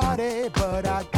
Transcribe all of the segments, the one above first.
party, but I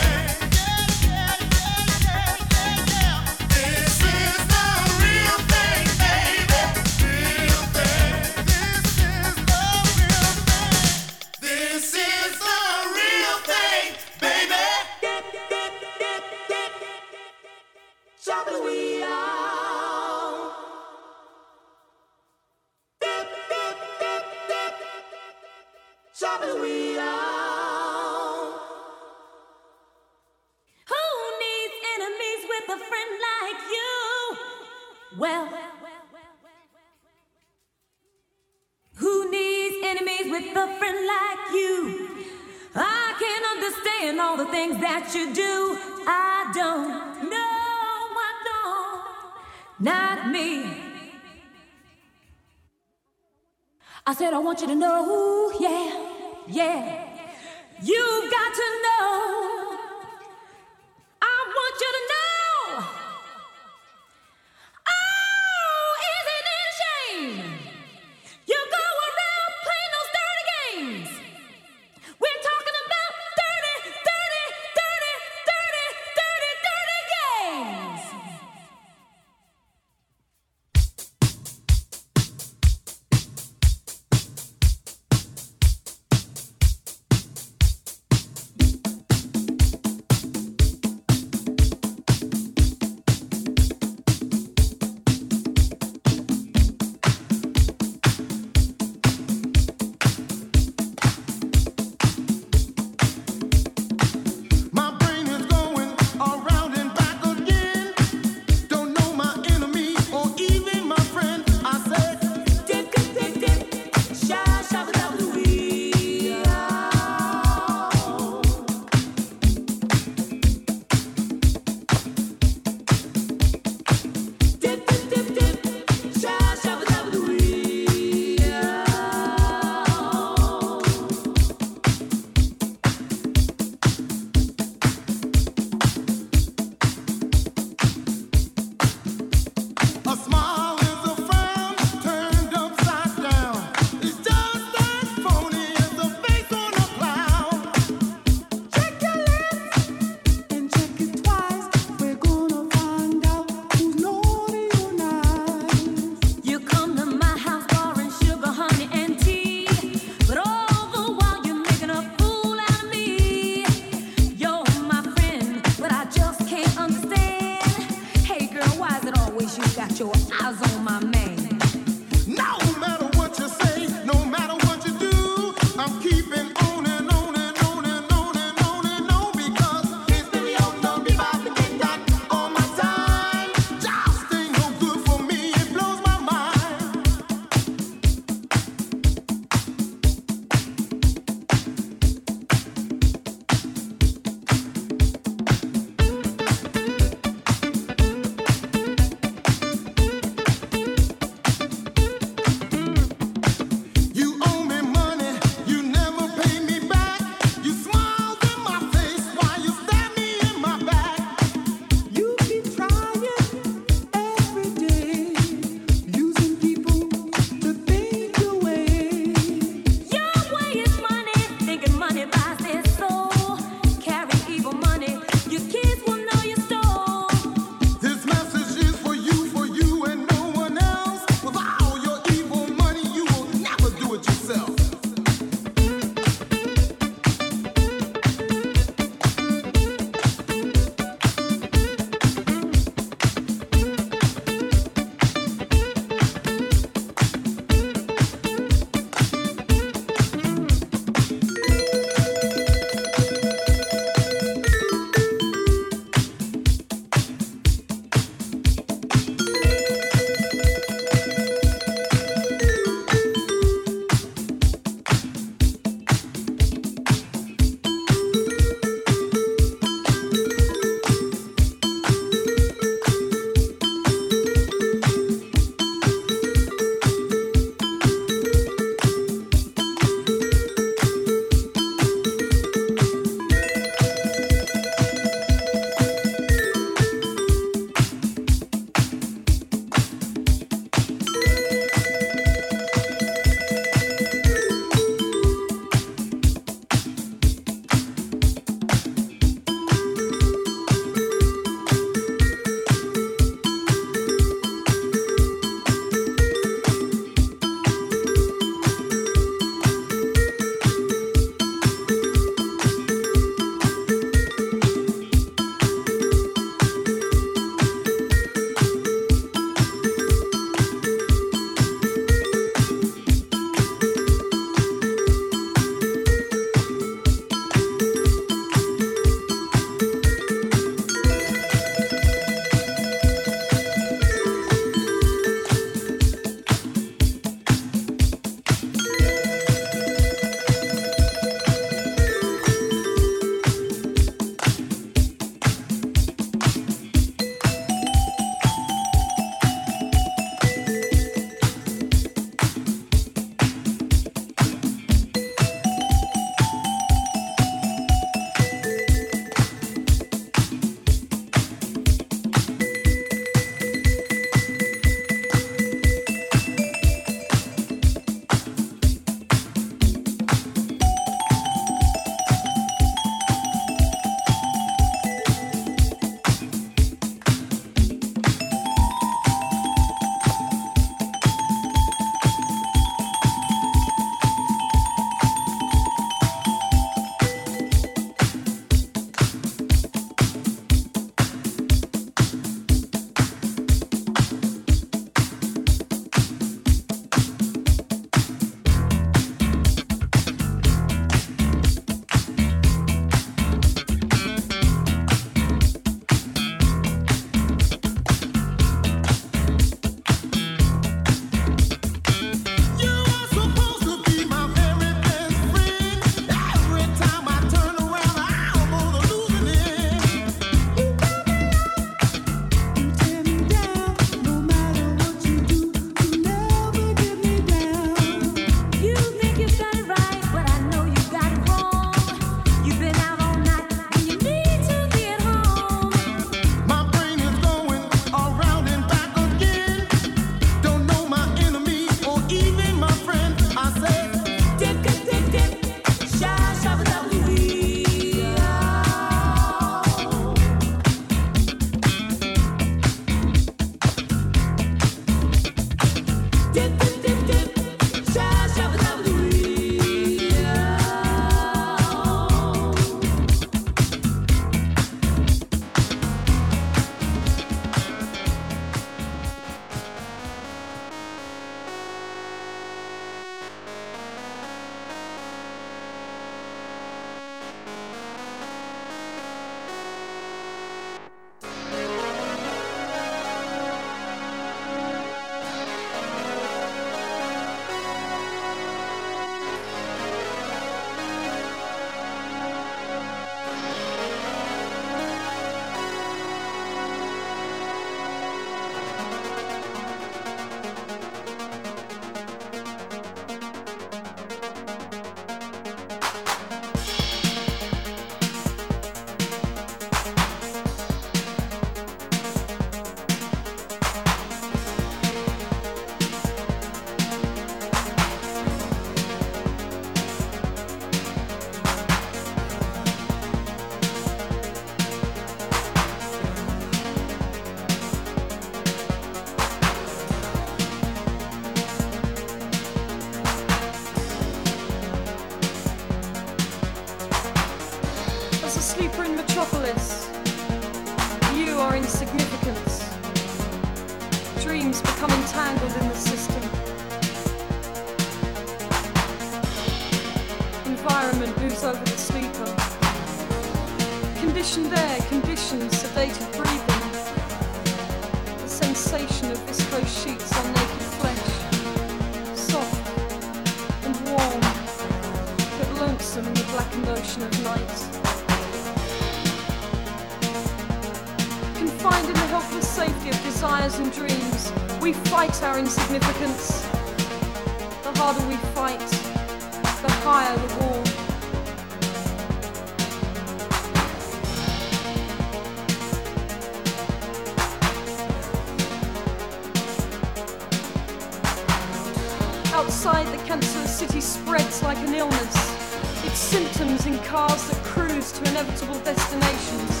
Inside the cancerous city spreads like an illness. Its symptoms in cars that cruise to inevitable destinations,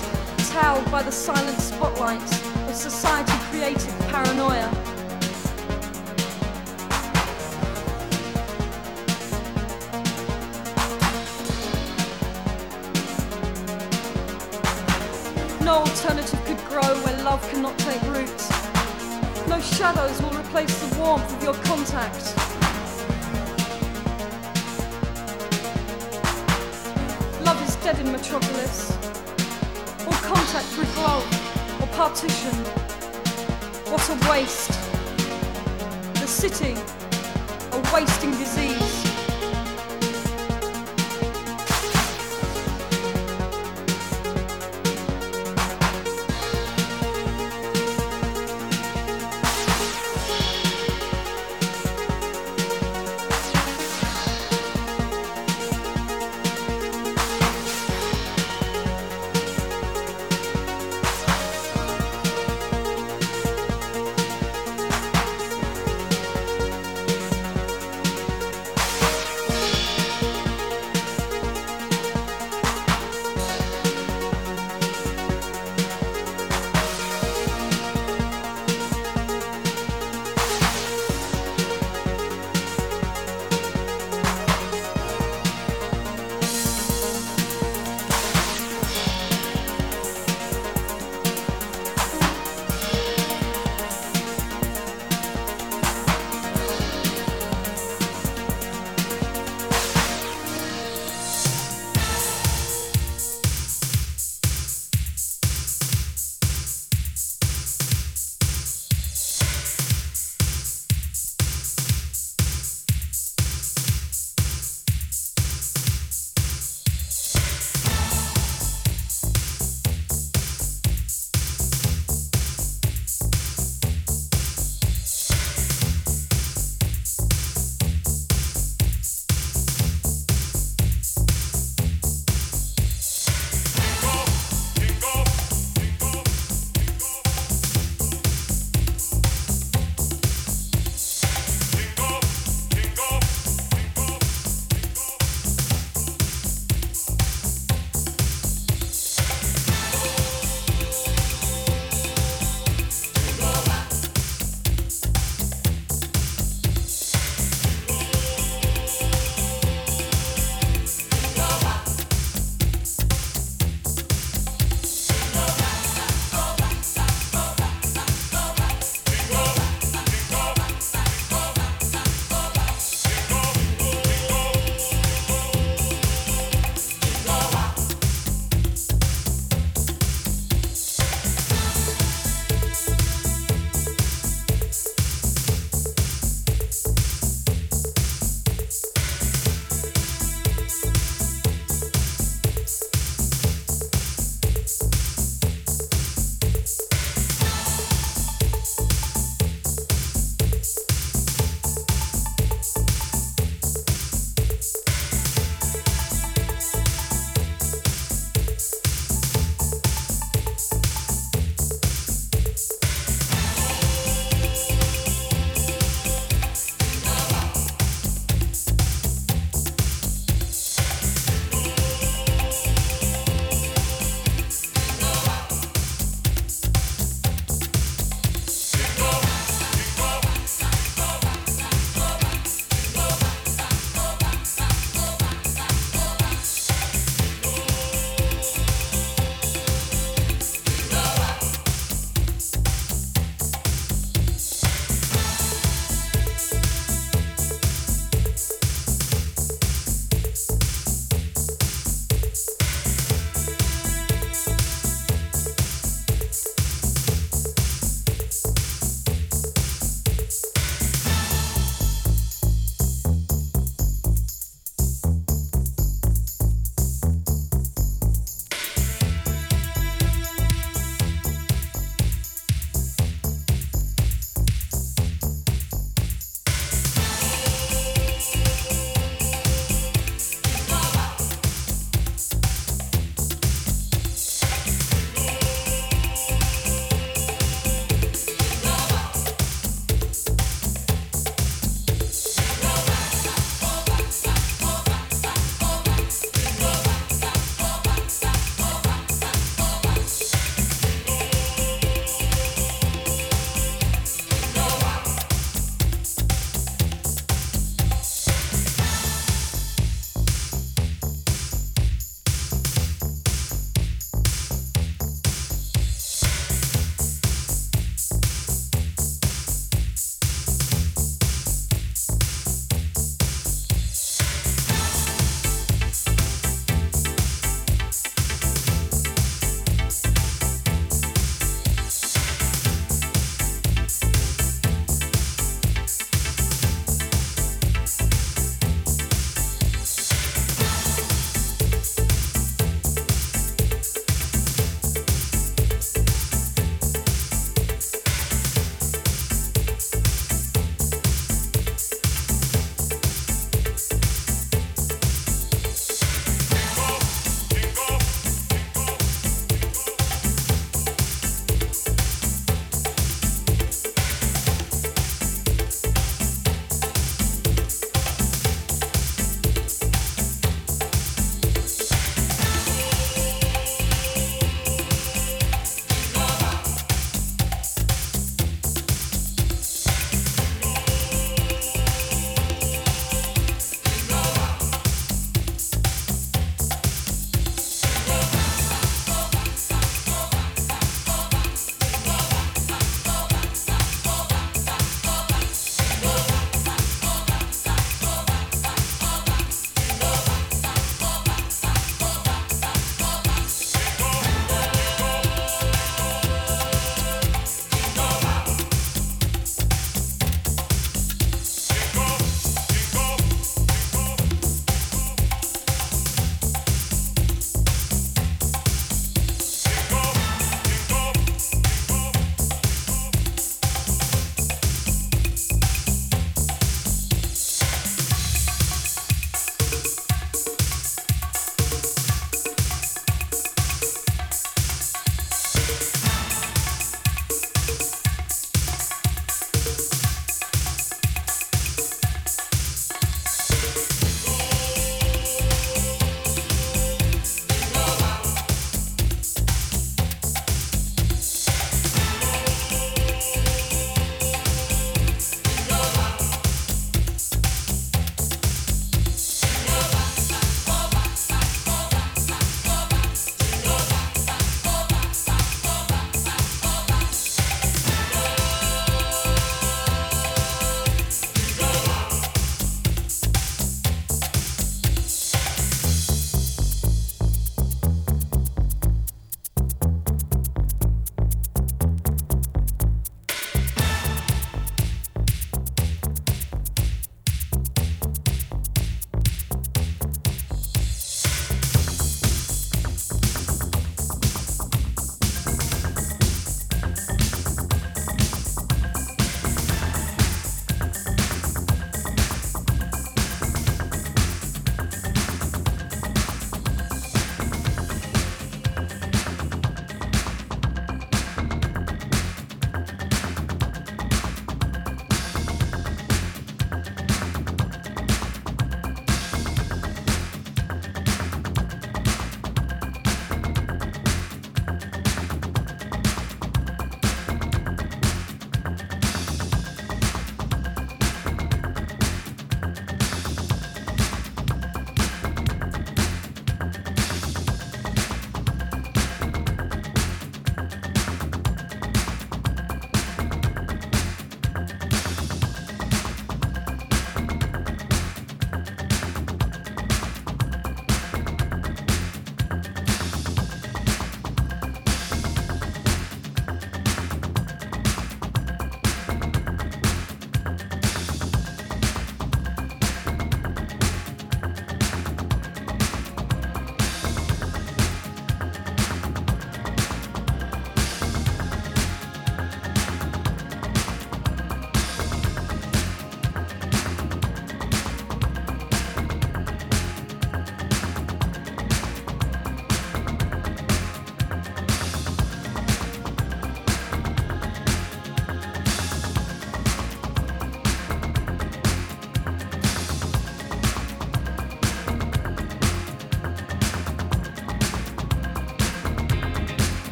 towed by the silent spotlights of society-created paranoia. No alternative could grow where love cannot take root. No shadows will replace the warmth of your contact. dead in Metropolis, or contact with Rolf, or partition. What a waste. The city, a wasting disease.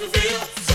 revealed.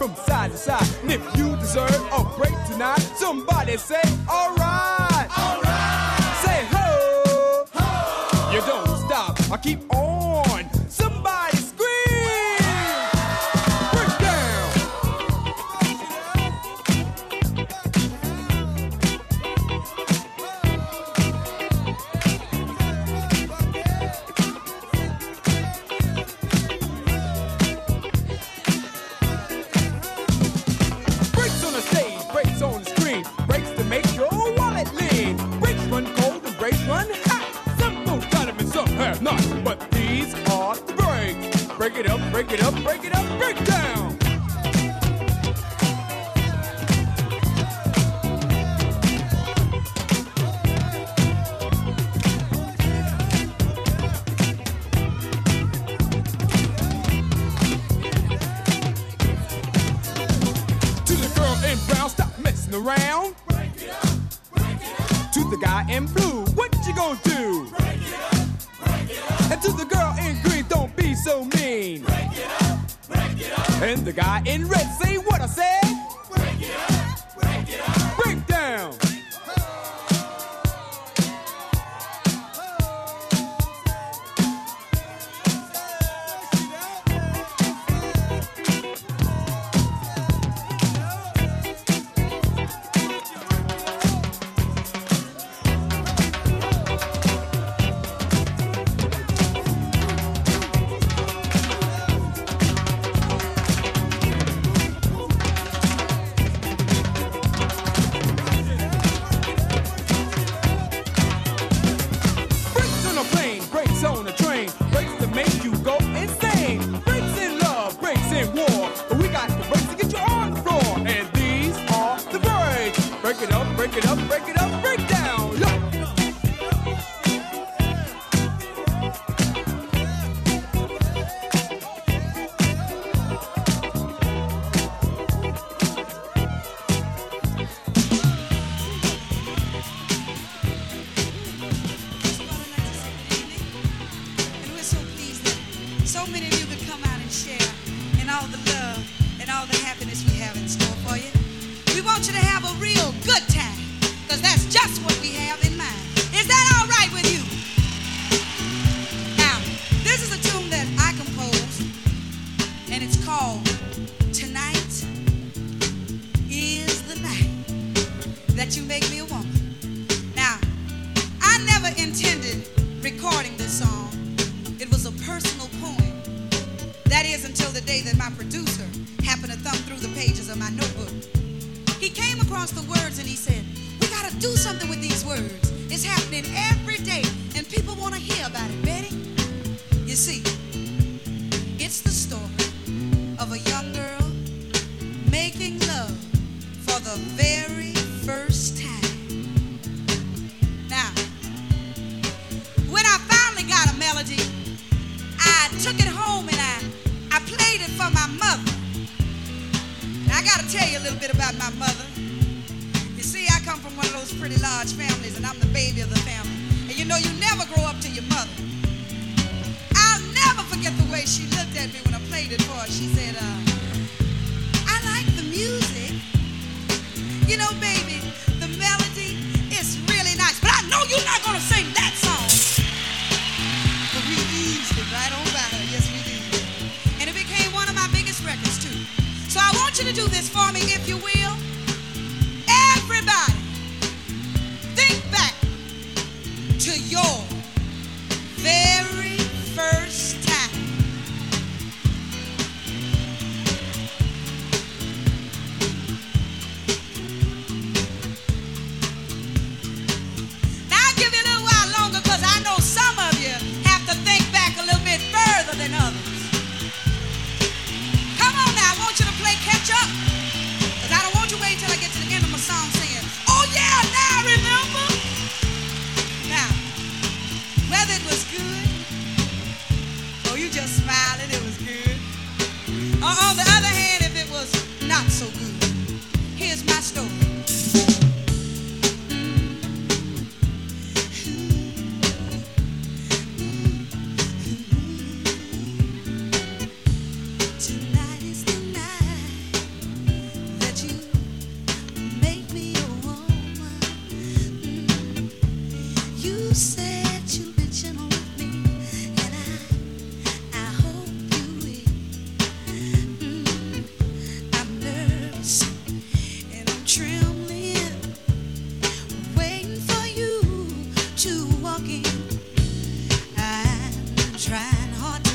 from side to side. And if you deserve a break tonight, somebody say, alright.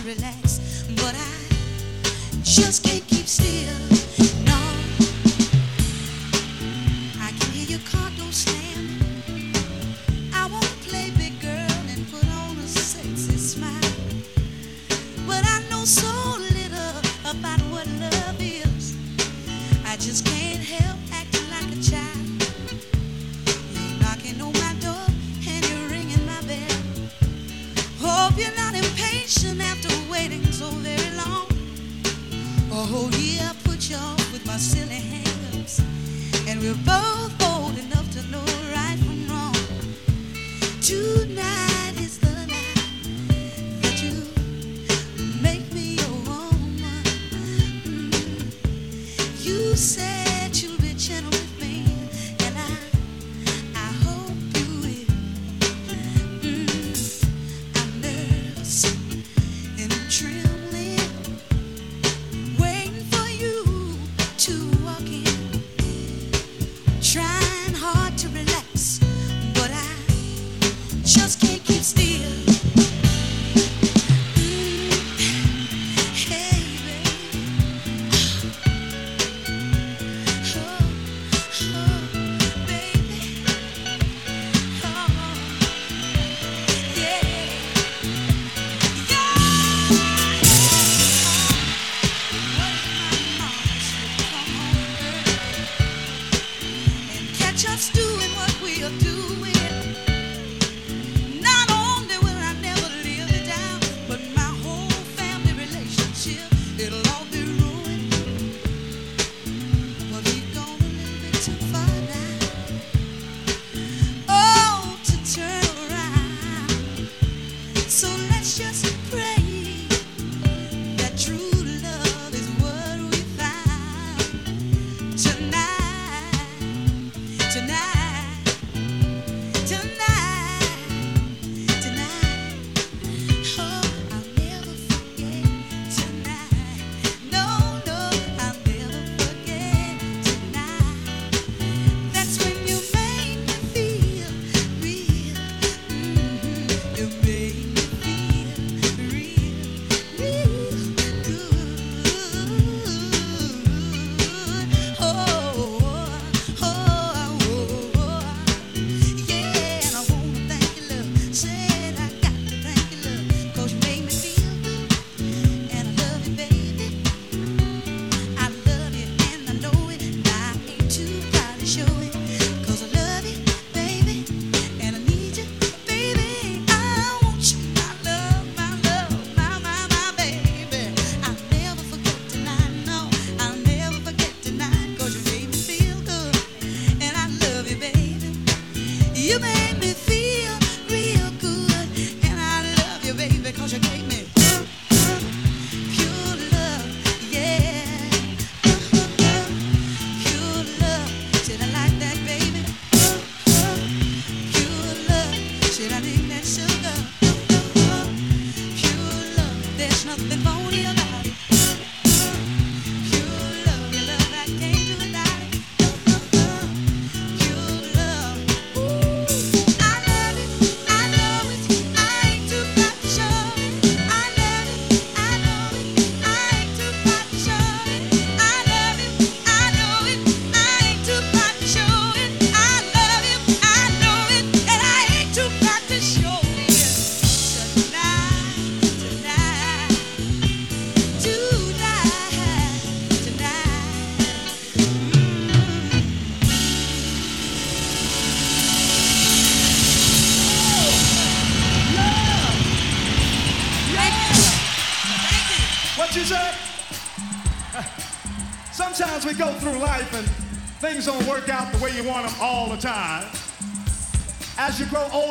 Relax, but I just can't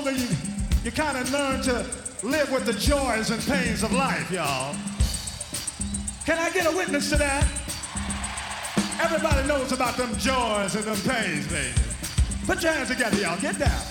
older, you, you kind of learn to live with the joys and pains of life, y'all. Can I get a witness to that? Everybody knows about them joys and them pains, baby. Put your hands together, y'all. Get down.